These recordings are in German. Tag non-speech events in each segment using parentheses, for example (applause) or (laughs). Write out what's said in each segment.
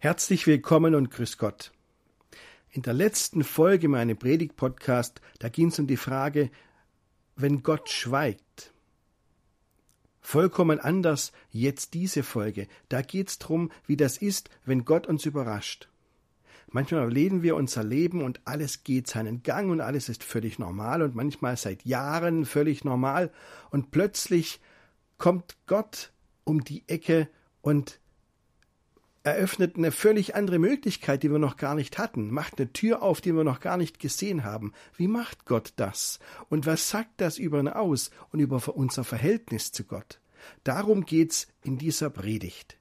Herzlich willkommen und grüß Gott. In der letzten Folge meines Predigt-Podcast, da ging es um die Frage, wenn Gott schweigt. Vollkommen anders jetzt diese Folge. Da geht es darum, wie das ist, wenn Gott uns überrascht. Manchmal erleben wir unser Leben und alles geht seinen Gang und alles ist völlig normal und manchmal seit Jahren völlig normal und plötzlich kommt Gott um die Ecke und eröffnet eine völlig andere Möglichkeit, die wir noch gar nicht hatten, macht eine Tür auf, die wir noch gar nicht gesehen haben. Wie macht Gott das? Und was sagt das über ihn aus und über unser Verhältnis zu Gott? Darum geht's in dieser Predigt.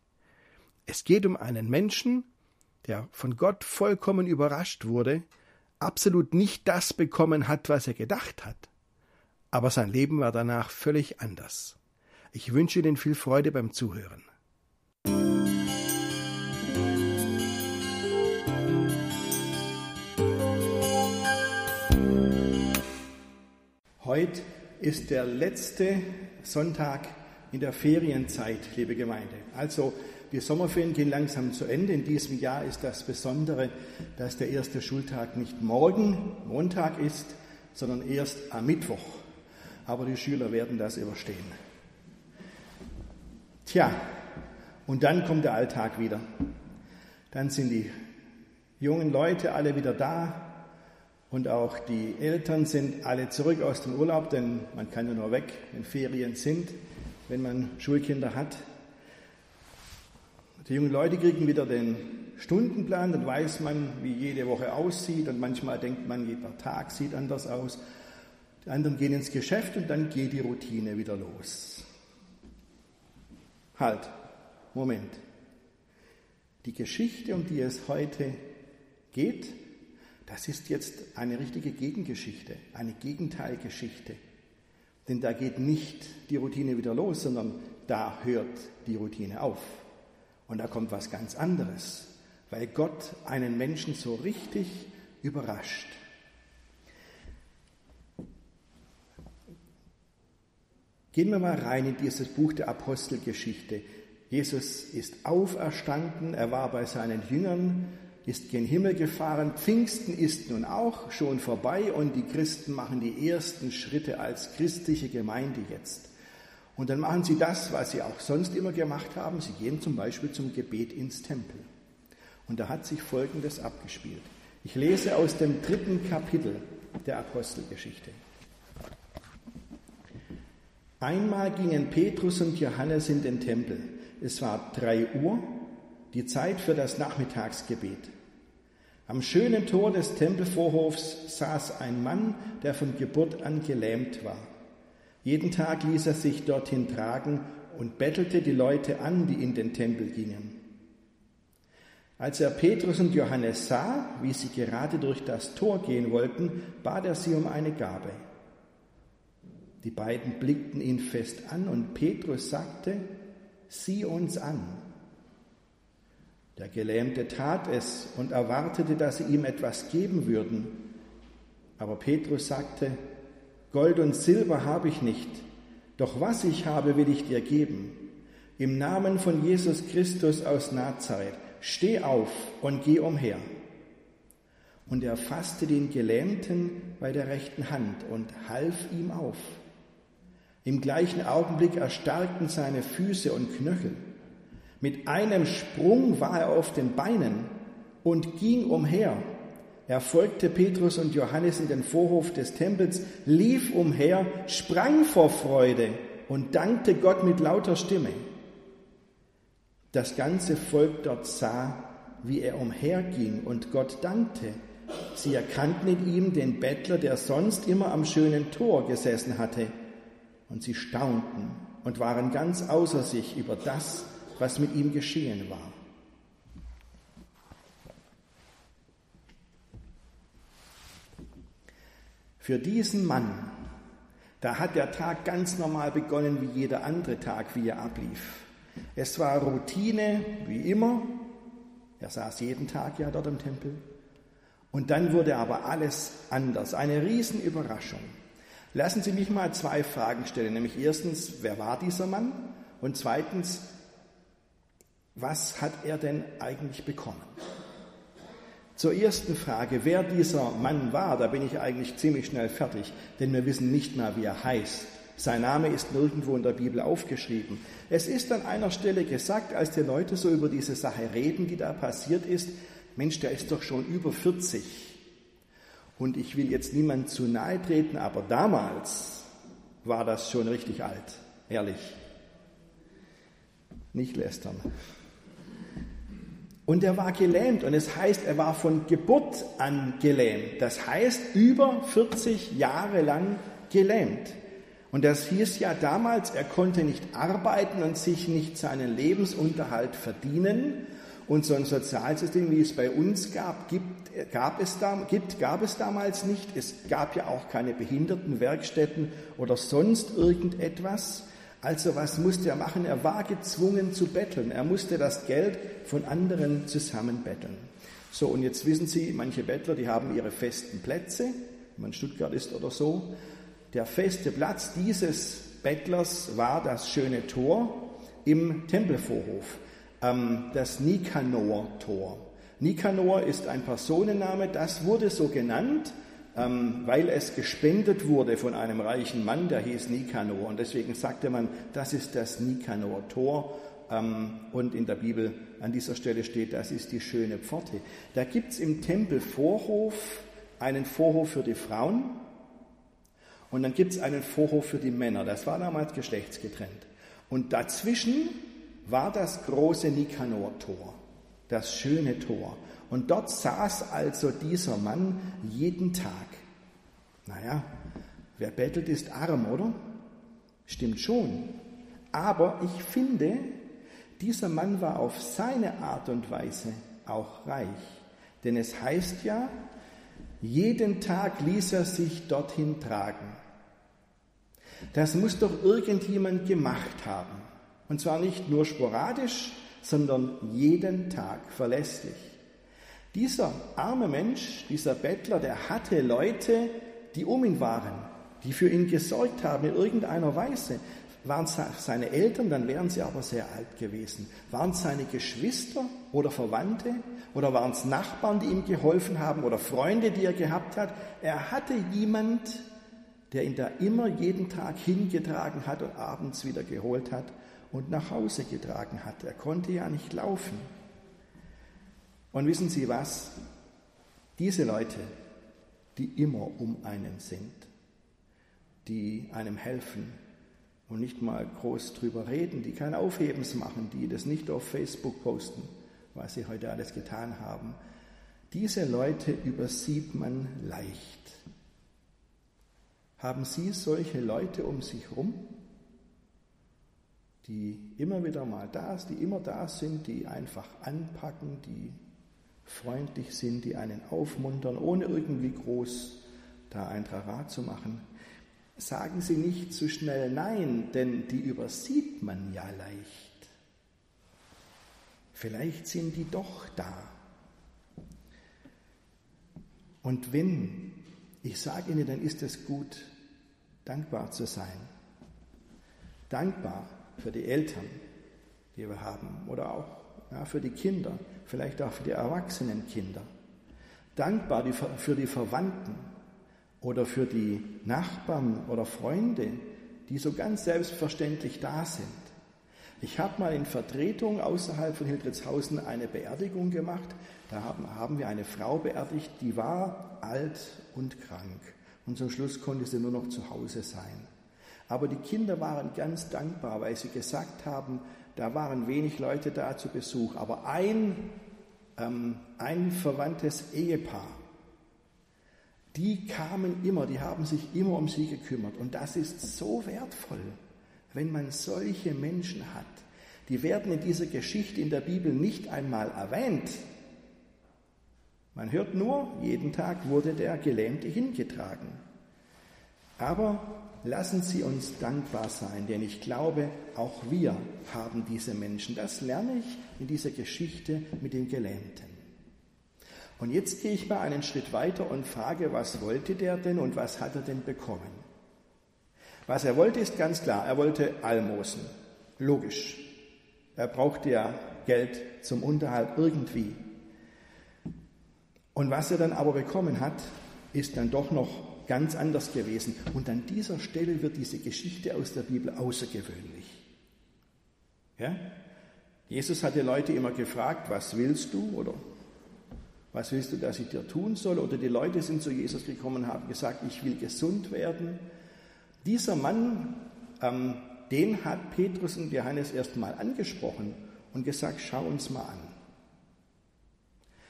Es geht um einen Menschen, der von Gott vollkommen überrascht wurde, absolut nicht das bekommen hat, was er gedacht hat. Aber sein Leben war danach völlig anders. Ich wünsche Ihnen viel Freude beim Zuhören. Heute ist der letzte Sonntag in der Ferienzeit, liebe Gemeinde. Also die Sommerferien gehen langsam zu Ende. In diesem Jahr ist das Besondere, dass der erste Schultag nicht morgen, Montag ist, sondern erst am Mittwoch. Aber die Schüler werden das überstehen. Tja, und dann kommt der Alltag wieder. Dann sind die jungen Leute alle wieder da, und auch die Eltern sind alle zurück aus dem Urlaub, denn man kann ja nur weg, wenn Ferien sind, wenn man Schulkinder hat. Die jungen Leute kriegen wieder den Stundenplan, dann weiß man, wie jede Woche aussieht und manchmal denkt man, jeder Tag sieht anders aus. Die anderen gehen ins Geschäft und dann geht die Routine wieder los. Halt, Moment. Die Geschichte, um die es heute geht, das ist jetzt eine richtige Gegengeschichte, eine Gegenteilgeschichte. Denn da geht nicht die Routine wieder los, sondern da hört die Routine auf. Und da kommt was ganz anderes, weil Gott einen Menschen so richtig überrascht. Gehen wir mal rein in dieses Buch der Apostelgeschichte. Jesus ist auferstanden, er war bei seinen Jüngern, ist gen Himmel gefahren. Pfingsten ist nun auch schon vorbei und die Christen machen die ersten Schritte als christliche Gemeinde jetzt. Und dann machen sie das, was sie auch sonst immer gemacht haben. Sie gehen zum Beispiel zum Gebet ins Tempel. Und da hat sich Folgendes abgespielt. Ich lese aus dem dritten Kapitel der Apostelgeschichte. Einmal gingen Petrus und Johannes in den Tempel. Es war drei Uhr, die Zeit für das Nachmittagsgebet. Am schönen Tor des Tempelvorhofs saß ein Mann, der von Geburt an gelähmt war. Jeden Tag ließ er sich dorthin tragen und bettelte die Leute an, die in den Tempel gingen. Als er Petrus und Johannes sah, wie sie gerade durch das Tor gehen wollten, bat er sie um eine Gabe. Die beiden blickten ihn fest an und Petrus sagte, sieh uns an. Der Gelähmte tat es und erwartete, dass sie ihm etwas geben würden. Aber Petrus sagte, Gold und Silber habe ich nicht, doch was ich habe, will ich dir geben. Im Namen von Jesus Christus aus Nazareth, steh auf und geh umher. Und er fasste den Gelähmten bei der rechten Hand und half ihm auf. Im gleichen Augenblick erstarkten seine Füße und Knöchel. Mit einem Sprung war er auf den Beinen und ging umher. Er folgte Petrus und Johannes in den Vorhof des Tempels, lief umher, sprang vor Freude und dankte Gott mit lauter Stimme. Das ganze Volk dort sah, wie er umherging und Gott dankte. Sie erkannten in ihm den Bettler, der sonst immer am schönen Tor gesessen hatte. Und sie staunten und waren ganz außer sich über das, was mit ihm geschehen war. Für diesen Mann, da hat der Tag ganz normal begonnen wie jeder andere Tag, wie er ablief. Es war Routine, wie immer. Er saß jeden Tag ja dort im Tempel. Und dann wurde aber alles anders. Eine Riesenüberraschung. Lassen Sie mich mal zwei Fragen stellen. Nämlich erstens, wer war dieser Mann? Und zweitens, was hat er denn eigentlich bekommen? Zur ersten Frage, wer dieser Mann war, da bin ich eigentlich ziemlich schnell fertig, denn wir wissen nicht mal, wie er heißt. Sein Name ist nirgendwo in der Bibel aufgeschrieben. Es ist an einer Stelle gesagt, als die Leute so über diese Sache reden, die da passiert ist, Mensch, der ist doch schon über 40. Und ich will jetzt niemand zu nahe treten, aber damals war das schon richtig alt, ehrlich. Nicht lästern. Und er war gelähmt und es heißt, er war von Geburt an gelähmt. Das heißt, über 40 Jahre lang gelähmt. Und das hieß ja damals, er konnte nicht arbeiten und sich nicht seinen Lebensunterhalt verdienen. Und so ein Sozialsystem, wie es bei uns gab, gibt, gab, es da, gibt, gab es damals nicht. Es gab ja auch keine Behindertenwerkstätten oder sonst irgendetwas. Also was musste er machen? Er war gezwungen zu betteln. Er musste das Geld von anderen zusammenbetteln. So, und jetzt wissen Sie, manche Bettler, die haben ihre festen Plätze, wenn man Stuttgart ist oder so. Der feste Platz dieses Bettlers war das schöne Tor im Tempelvorhof, ähm, das Nikanor-Tor. Nikanor ist ein Personenname, das wurde so genannt, ähm, weil es gespendet wurde von einem reichen Mann, der hieß Nikanor. Und deswegen sagte man, das ist das Nikanor-Tor. Ähm, und in der Bibel an dieser Stelle steht, das ist die schöne Pforte. Da gibt es im Tempelvorhof einen Vorhof für die Frauen und dann gibt es einen Vorhof für die Männer. Das war damals geschlechtsgetrennt. Und dazwischen war das große Nikanor-Tor, das schöne Tor. Und dort saß also dieser Mann jeden Tag. Naja, wer bettelt, ist arm, oder? Stimmt schon. Aber ich finde, dieser Mann war auf seine Art und Weise auch reich. Denn es heißt ja, jeden Tag ließ er sich dorthin tragen. Das muss doch irgendjemand gemacht haben. Und zwar nicht nur sporadisch, sondern jeden Tag verlässlich. Dieser arme Mensch, dieser Bettler, der hatte Leute, die um ihn waren, die für ihn gesorgt haben in irgendeiner Weise. Waren es seine Eltern, dann wären sie aber sehr alt gewesen. Waren es seine Geschwister oder Verwandte oder waren es Nachbarn, die ihm geholfen haben oder Freunde, die er gehabt hat? Er hatte jemand, der ihn da immer jeden Tag hingetragen hat und abends wieder geholt hat und nach Hause getragen hat. Er konnte ja nicht laufen. Und wissen Sie was? Diese Leute, die immer um einen sind, die einem helfen und nicht mal groß drüber reden, die kein Aufhebens machen, die das nicht auf Facebook posten, was sie heute alles getan haben, diese Leute übersieht man leicht. Haben Sie solche Leute um sich herum, die immer wieder mal da sind, die immer da sind, die einfach anpacken, die freundlich sind, die einen aufmuntern, ohne irgendwie groß da ein Trara zu machen. Sagen Sie nicht zu schnell Nein, denn die übersieht man ja leicht. Vielleicht sind die doch da. Und wenn, ich sage Ihnen, dann ist es gut, dankbar zu sein. Dankbar für die Eltern, die wir haben, oder auch ja, für die Kinder, vielleicht auch für die erwachsenen Kinder. Dankbar für die Verwandten oder für die Nachbarn oder Freunde, die so ganz selbstverständlich da sind. Ich habe mal in Vertretung außerhalb von Hildritzhausen eine Beerdigung gemacht. Da haben, haben wir eine Frau beerdigt, die war alt und krank. Und zum Schluss konnte sie nur noch zu Hause sein. Aber die Kinder waren ganz dankbar, weil sie gesagt haben, da waren wenig Leute da zu Besuch, aber ein, ähm, ein verwandtes Ehepaar, die kamen immer, die haben sich immer um sie gekümmert. Und das ist so wertvoll, wenn man solche Menschen hat. Die werden in dieser Geschichte in der Bibel nicht einmal erwähnt. Man hört nur, jeden Tag wurde der Gelähmte hingetragen. Aber Lassen Sie uns dankbar sein, denn ich glaube, auch wir haben diese Menschen. Das lerne ich in dieser Geschichte mit den Gelähmten. Und jetzt gehe ich mal einen Schritt weiter und frage, was wollte der denn und was hat er denn bekommen? Was er wollte, ist ganz klar. Er wollte Almosen. Logisch. Er brauchte ja Geld zum Unterhalt irgendwie. Und was er dann aber bekommen hat, ist dann doch noch ganz anders gewesen. Und an dieser Stelle wird diese Geschichte aus der Bibel außergewöhnlich. Ja? Jesus hat die Leute immer gefragt, was willst du oder was willst du, dass ich dir tun soll? Oder die Leute sind zu Jesus gekommen und haben gesagt, ich will gesund werden. Dieser Mann, ähm, den hat Petrus und Johannes erst mal angesprochen und gesagt, schau uns mal an.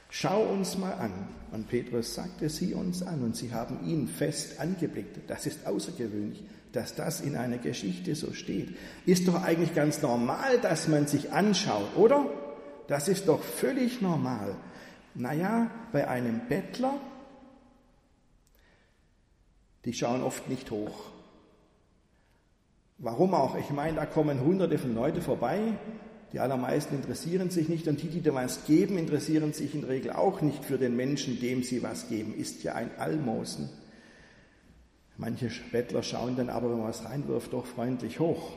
Schau uns mal an. Und Petrus sagte, sieh uns an. Und sie haben ihn fest angeblickt. Das ist außergewöhnlich, dass das in einer Geschichte so steht. Ist doch eigentlich ganz normal, dass man sich anschaut, oder? Das ist doch völlig normal. Naja, bei einem Bettler, die schauen oft nicht hoch. Warum auch? Ich meine, da kommen hunderte von Leuten vorbei, die allermeisten interessieren sich nicht und die, die dir was geben, interessieren sich in der Regel auch nicht für den Menschen, dem sie was geben. Ist ja ein Almosen. Manche Bettler schauen dann aber, wenn man was reinwirft, doch freundlich hoch.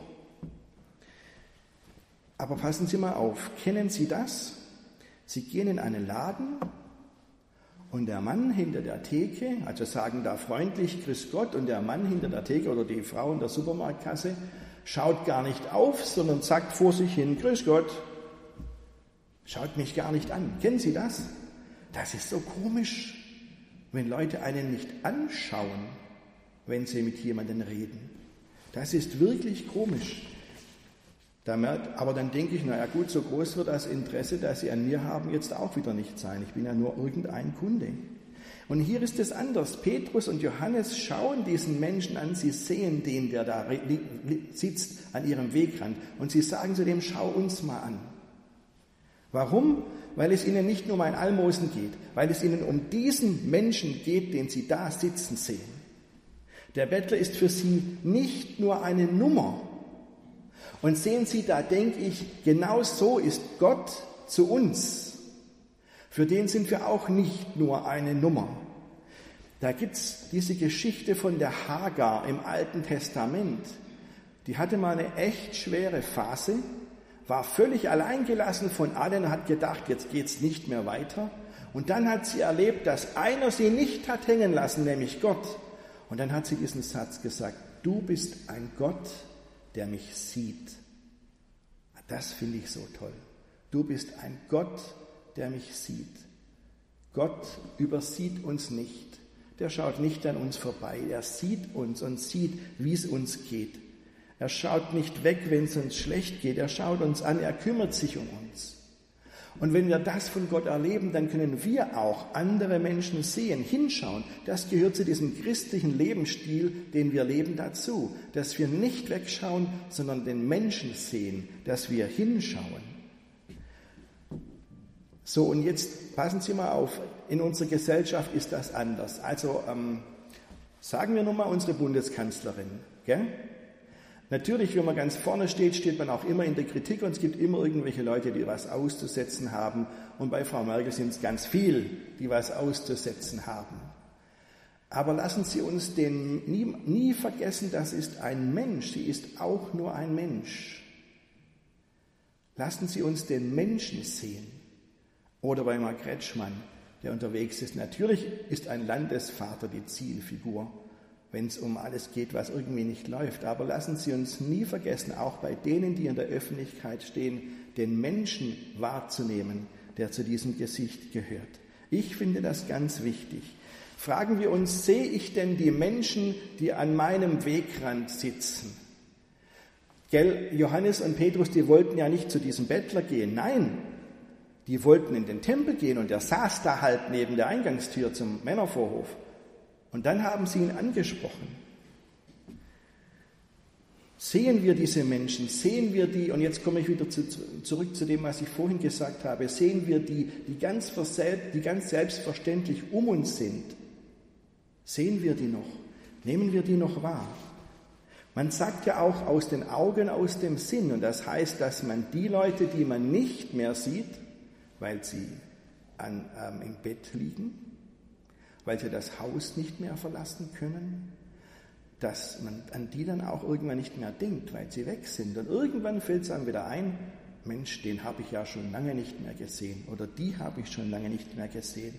Aber passen Sie mal auf, kennen Sie das? Sie gehen in einen Laden und der Mann hinter der Theke, also sagen da freundlich Grüß Gott und der Mann hinter der Theke oder die Frau in der Supermarktkasse schaut gar nicht auf, sondern sagt vor sich hin Grüß Gott. Schaut mich gar nicht an. Kennen Sie das? Das ist so komisch, wenn Leute einen nicht anschauen, wenn sie mit jemandem reden. Das ist wirklich komisch. Aber dann denke ich, naja gut, so groß wird das Interesse, das Sie an mir haben, jetzt auch wieder nicht sein. Ich bin ja nur irgendein Kunde. Und hier ist es anders. Petrus und Johannes schauen diesen Menschen an, sie sehen den, der da sitzt an ihrem Wegrand. Und sie sagen zu dem, schau uns mal an. Warum? Weil es ihnen nicht nur um ein Almosen geht, weil es ihnen um diesen Menschen geht, den sie da sitzen sehen. Der Bettler ist für sie nicht nur eine Nummer, und sehen Sie, da denke ich, genau so ist Gott zu uns. Für den sind wir auch nicht nur eine Nummer. Da gibt's diese Geschichte von der Hagar im Alten Testament. Die hatte mal eine echt schwere Phase, war völlig alleingelassen von allen, hat gedacht, jetzt geht's nicht mehr weiter. Und dann hat sie erlebt, dass einer sie nicht hat hängen lassen, nämlich Gott. Und dann hat sie diesen Satz gesagt, du bist ein Gott, der mich sieht. Das finde ich so toll. Du bist ein Gott, der mich sieht. Gott übersieht uns nicht. Der schaut nicht an uns vorbei. Er sieht uns und sieht, wie es uns geht. Er schaut nicht weg, wenn es uns schlecht geht. Er schaut uns an. Er kümmert sich um uns. Und wenn wir das von Gott erleben, dann können wir auch andere Menschen sehen, hinschauen. Das gehört zu diesem christlichen Lebensstil, den wir leben, dazu. Dass wir nicht wegschauen, sondern den Menschen sehen, dass wir hinschauen. So, und jetzt passen Sie mal auf, in unserer Gesellschaft ist das anders. Also ähm, sagen wir nun mal unsere Bundeskanzlerin. Gell? Natürlich, wenn man ganz vorne steht, steht man auch immer in der Kritik und es gibt immer irgendwelche Leute, die was auszusetzen haben. Und bei Frau Merkel sind es ganz viel, die was auszusetzen haben. Aber lassen Sie uns den nie, nie vergessen, das ist ein Mensch, sie ist auch nur ein Mensch. Lassen Sie uns den Menschen sehen. Oder bei Mark Kretschmann, der unterwegs ist. Natürlich ist ein Landesvater die Zielfigur wenn es um alles geht, was irgendwie nicht läuft. Aber lassen Sie uns nie vergessen, auch bei denen, die in der Öffentlichkeit stehen, den Menschen wahrzunehmen, der zu diesem Gesicht gehört. Ich finde das ganz wichtig. Fragen wir uns, sehe ich denn die Menschen, die an meinem Wegrand sitzen? Gell, Johannes und Petrus, die wollten ja nicht zu diesem Bettler gehen. Nein, die wollten in den Tempel gehen und er saß da halt neben der Eingangstür zum Männervorhof. Und dann haben sie ihn angesprochen. Sehen wir diese Menschen, sehen wir die, und jetzt komme ich wieder zu, zurück zu dem, was ich vorhin gesagt habe, sehen wir die, die ganz, die ganz selbstverständlich um uns sind, sehen wir die noch, nehmen wir die noch wahr. Man sagt ja auch aus den Augen, aus dem Sinn, und das heißt, dass man die Leute, die man nicht mehr sieht, weil sie an, ähm, im Bett liegen, weil sie das Haus nicht mehr verlassen können, dass man an die dann auch irgendwann nicht mehr denkt, weil sie weg sind. Und irgendwann fällt es einem wieder ein, Mensch, den habe ich ja schon lange nicht mehr gesehen oder die habe ich schon lange nicht mehr gesehen.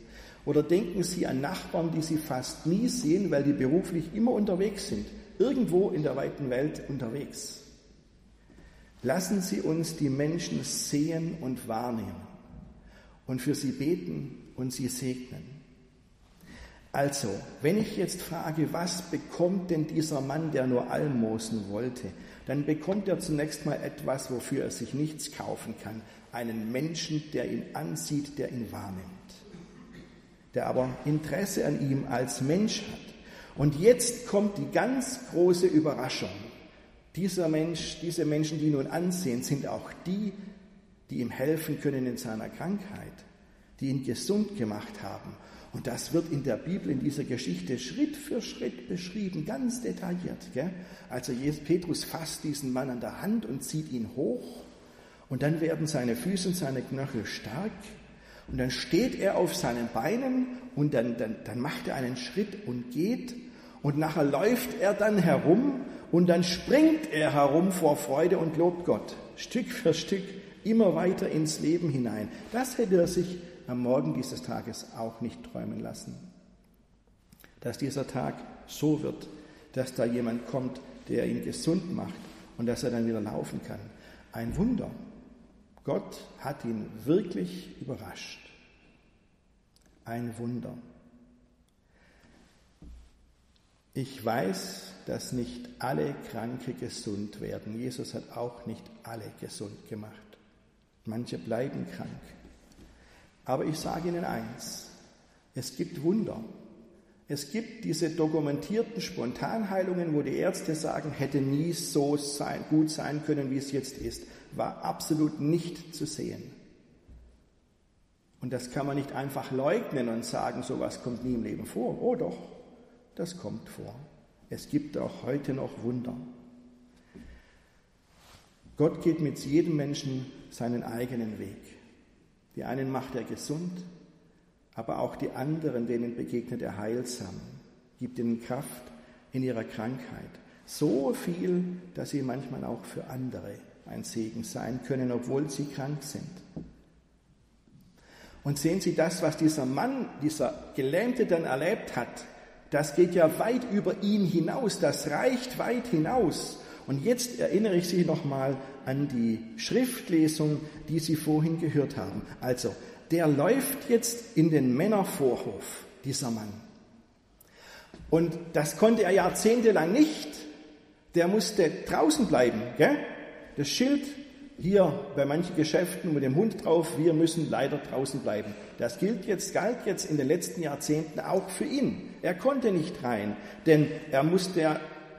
Oder denken Sie an Nachbarn, die Sie fast nie sehen, weil die beruflich immer unterwegs sind, irgendwo in der weiten Welt unterwegs. Lassen Sie uns die Menschen sehen und wahrnehmen und für sie beten und sie segnen. Also, wenn ich jetzt frage, was bekommt denn dieser Mann, der nur Almosen wollte, dann bekommt er zunächst mal etwas, wofür er sich nichts kaufen kann. Einen Menschen, der ihn ansieht, der ihn wahrnimmt, der aber Interesse an ihm als Mensch hat. Und jetzt kommt die ganz große Überraschung. Dieser Mensch, diese Menschen, die nun ansehen, sind auch die, die ihm helfen können in seiner Krankheit, die ihn gesund gemacht haben und das wird in der Bibel, in dieser Geschichte Schritt für Schritt beschrieben, ganz detailliert. Gell? Also Petrus fasst diesen Mann an der Hand und zieht ihn hoch und dann werden seine Füße und seine Knöchel stark und dann steht er auf seinen Beinen und dann, dann, dann macht er einen Schritt und geht und nachher läuft er dann herum und dann springt er herum vor Freude und lobt Gott, Stück für Stück, immer weiter ins Leben hinein. Das hätte er sich am Morgen dieses Tages auch nicht träumen lassen. Dass dieser Tag so wird, dass da jemand kommt, der ihn gesund macht und dass er dann wieder laufen kann. Ein Wunder. Gott hat ihn wirklich überrascht. Ein Wunder. Ich weiß, dass nicht alle Kranke gesund werden. Jesus hat auch nicht alle gesund gemacht. Manche bleiben krank. Aber ich sage Ihnen eins, es gibt Wunder. Es gibt diese dokumentierten Spontanheilungen, wo die Ärzte sagen, hätte nie so sein, gut sein können, wie es jetzt ist. War absolut nicht zu sehen. Und das kann man nicht einfach leugnen und sagen, sowas kommt nie im Leben vor. Oh doch, das kommt vor. Es gibt auch heute noch Wunder. Gott geht mit jedem Menschen seinen eigenen Weg. Die einen macht er gesund, aber auch die anderen, denen begegnet er heilsam, gibt ihnen Kraft in ihrer Krankheit. So viel, dass sie manchmal auch für andere ein Segen sein können, obwohl sie krank sind. Und sehen Sie das, was dieser Mann, dieser Gelähmte dann erlebt hat, das geht ja weit über ihn hinaus, das reicht weit hinaus. Und jetzt erinnere ich Sie nochmal an die Schriftlesung, die Sie vorhin gehört haben. Also, der läuft jetzt in den Männervorhof, dieser Mann. Und das konnte er jahrzehntelang nicht. Der musste draußen bleiben. Gell? Das Schild hier bei manchen Geschäften mit dem Hund drauf, wir müssen leider draußen bleiben. Das gilt jetzt, galt jetzt in den letzten Jahrzehnten auch für ihn. Er konnte nicht rein, denn er musste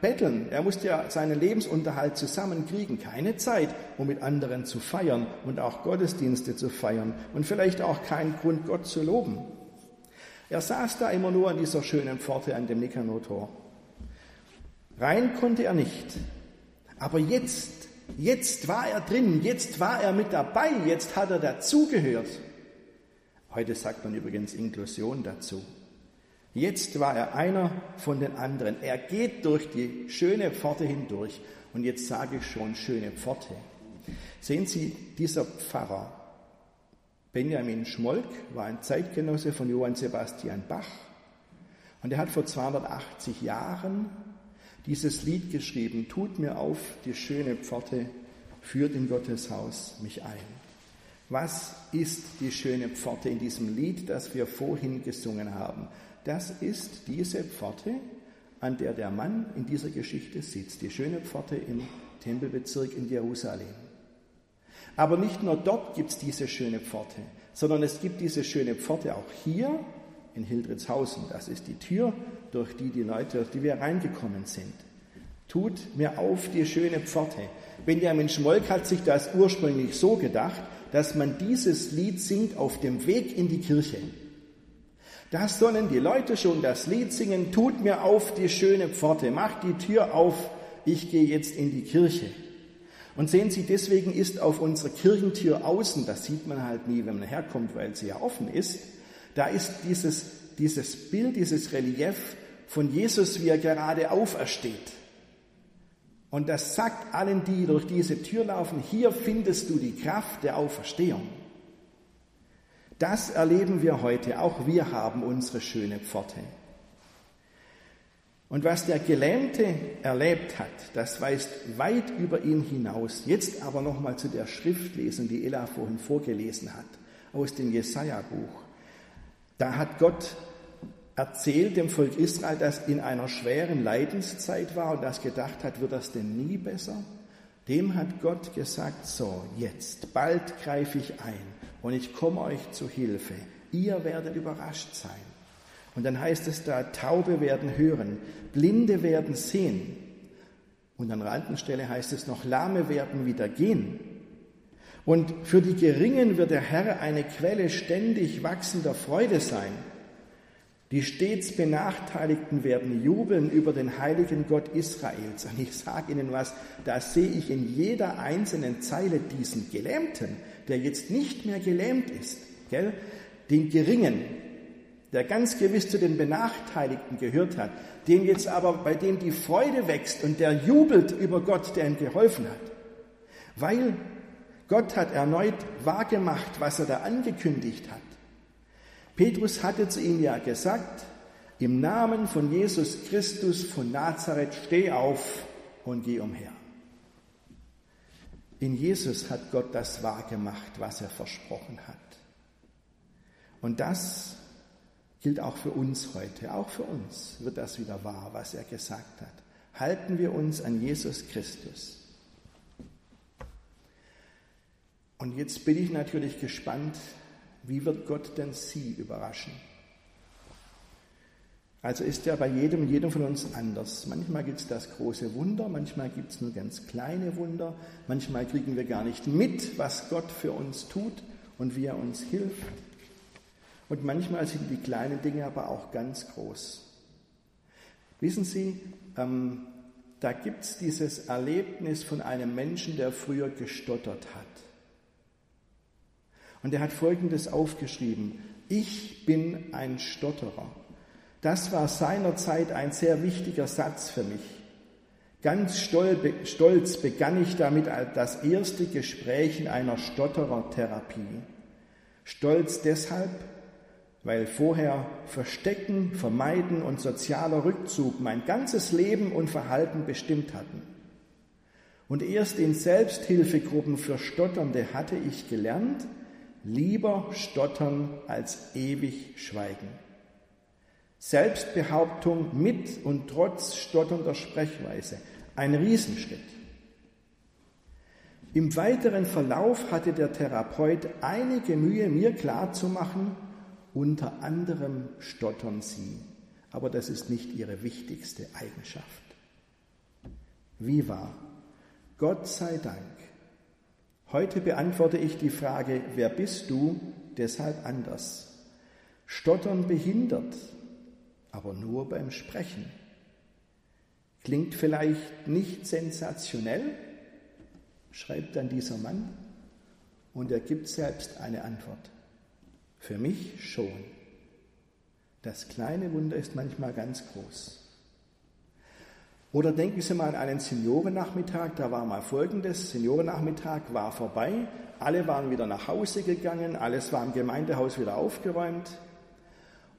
betteln. Er musste ja seinen Lebensunterhalt zusammenkriegen. Keine Zeit, um mit anderen zu feiern und auch Gottesdienste zu feiern und vielleicht auch keinen Grund, Gott zu loben. Er saß da immer nur an dieser schönen Pforte an dem Nikanor-Tor. Rein konnte er nicht. Aber jetzt, jetzt war er drin, jetzt war er mit dabei, jetzt hat er dazugehört. Heute sagt man übrigens Inklusion dazu. Jetzt war er einer von den anderen. Er geht durch die schöne Pforte hindurch. Und jetzt sage ich schon schöne Pforte. Sehen Sie, dieser Pfarrer Benjamin Schmolk war ein Zeitgenosse von Johann Sebastian Bach. Und er hat vor 280 Jahren dieses Lied geschrieben, Tut mir auf die schöne Pforte, führt in Gottes Haus mich ein. Was ist die schöne Pforte in diesem Lied, das wir vorhin gesungen haben? Das ist diese Pforte, an der der Mann in dieser Geschichte sitzt, die schöne Pforte im Tempelbezirk in Jerusalem. Aber nicht nur dort gibt es diese schöne Pforte, sondern es gibt diese schöne Pforte auch hier in Hildritzhausen. Das ist die Tür, durch die die Leute, durch die wir reingekommen sind. Tut mir auf die schöne Pforte. Benjamin Schmolk hat sich das ursprünglich so gedacht, dass man dieses Lied singt auf dem Weg in die Kirche. Da sollen die Leute schon das Lied singen, tut mir auf die schöne Pforte, macht die Tür auf, ich gehe jetzt in die Kirche. Und sehen Sie, deswegen ist auf unserer Kirchentür außen, das sieht man halt nie, wenn man herkommt, weil sie ja offen ist, da ist dieses, dieses Bild, dieses Relief von Jesus, wie er gerade aufersteht. Und das sagt allen, die durch diese Tür laufen, hier findest du die Kraft der Auferstehung. Das erleben wir heute. Auch wir haben unsere schöne Pforte. Und was der Gelähmte erlebt hat, das weist weit über ihn hinaus. Jetzt aber nochmal zu der Schriftlesung, die Ella vorhin vorgelesen hat, aus dem Jesaja-Buch. Da hat Gott erzählt dem Volk Israel, das in einer schweren Leidenszeit war und das gedacht hat, wird das denn nie besser? Dem hat Gott gesagt, so, jetzt, bald greife ich ein und ich komme euch zu Hilfe. Ihr werdet überrascht sein. Und dann heißt es da, Taube werden hören, Blinde werden sehen. Und an der anderen Stelle heißt es noch, Lahme werden wieder gehen. Und für die Geringen wird der Herr eine Quelle ständig wachsender Freude sein. Die stets Benachteiligten werden jubeln über den heiligen Gott Israels. Und ich sage Ihnen was, da sehe ich in jeder einzelnen Zeile diesen Gelähmten, der jetzt nicht mehr gelähmt ist, gell? den Geringen, der ganz gewiss zu den Benachteiligten gehört hat, dem jetzt aber, bei dem die Freude wächst und der jubelt über Gott, der ihm geholfen hat. Weil Gott hat erneut wahrgemacht, was er da angekündigt hat. Petrus hatte zu ihm ja gesagt, im Namen von Jesus Christus von Nazareth steh auf und geh umher. In Jesus hat Gott das wahrgemacht, was er versprochen hat. Und das gilt auch für uns heute. Auch für uns wird das wieder wahr, was er gesagt hat. Halten wir uns an Jesus Christus. Und jetzt bin ich natürlich gespannt, wie wird Gott denn Sie überraschen? Also ist ja bei jedem, jedem von uns anders. Manchmal gibt es das große Wunder, manchmal gibt es nur ganz kleine Wunder, manchmal kriegen wir gar nicht mit, was Gott für uns tut und wie er uns hilft. Und manchmal sind die kleinen Dinge aber auch ganz groß. Wissen Sie, ähm, da gibt es dieses Erlebnis von einem Menschen, der früher gestottert hat. Und er hat Folgendes aufgeschrieben. Ich bin ein Stotterer. Das war seinerzeit ein sehr wichtiger Satz für mich. Ganz stolz begann ich damit das erste Gespräch in einer Stotterertherapie. Stolz deshalb, weil vorher Verstecken, Vermeiden und sozialer Rückzug mein ganzes Leben und Verhalten bestimmt hatten. Und erst in Selbsthilfegruppen für Stotternde hatte ich gelernt, lieber stottern als ewig schweigen. Selbstbehauptung mit und trotz stotternder Sprechweise, ein Riesenschritt. Im weiteren Verlauf hatte der Therapeut einige Mühe, mir klarzumachen, unter anderem stottern sie, aber das ist nicht ihre wichtigste Eigenschaft. Wie war? Gott sei Dank. Heute beantworte ich die Frage, wer bist du, deshalb anders. Stottern behindert, aber nur beim Sprechen. Klingt vielleicht nicht sensationell, schreibt dann dieser Mann, und er gibt selbst eine Antwort. Für mich schon. Das kleine Wunder ist manchmal ganz groß. Oder denken Sie mal an einen Seniorennachmittag, da war mal folgendes, Seniorennachmittag war vorbei, alle waren wieder nach Hause gegangen, alles war im Gemeindehaus wieder aufgeräumt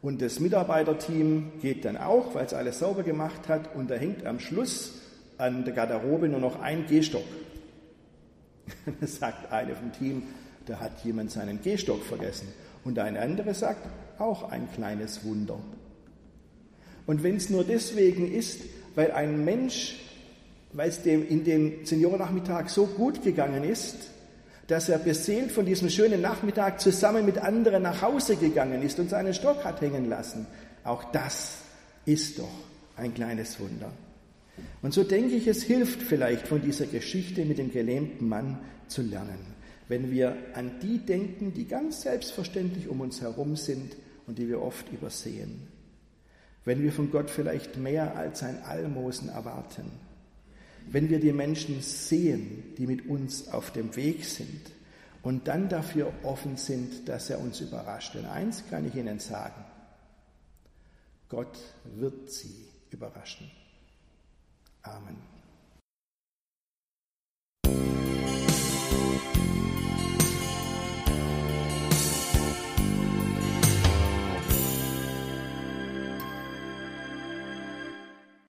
und das Mitarbeiterteam geht dann auch, weil es alles sauber gemacht hat und da hängt am Schluss an der Garderobe nur noch ein Gehstock. (laughs) Das sagt eine vom Team, da hat jemand seinen Gehstock vergessen. Und ein anderer sagt, auch ein kleines Wunder. Und wenn es nur deswegen ist, weil ein Mensch, weil es dem in dem Seniorennachmittag so gut gegangen ist, dass er beseelt von diesem schönen Nachmittag zusammen mit anderen nach Hause gegangen ist und seinen Stock hat hängen lassen. Auch das ist doch ein kleines Wunder. Und so denke ich, es hilft vielleicht von dieser Geschichte mit dem gelähmten Mann zu lernen wenn wir an die denken, die ganz selbstverständlich um uns herum sind und die wir oft übersehen. Wenn wir von Gott vielleicht mehr als ein Almosen erwarten. Wenn wir die Menschen sehen, die mit uns auf dem Weg sind und dann dafür offen sind, dass er uns überrascht. Denn eins kann ich Ihnen sagen, Gott wird sie überraschen. Amen.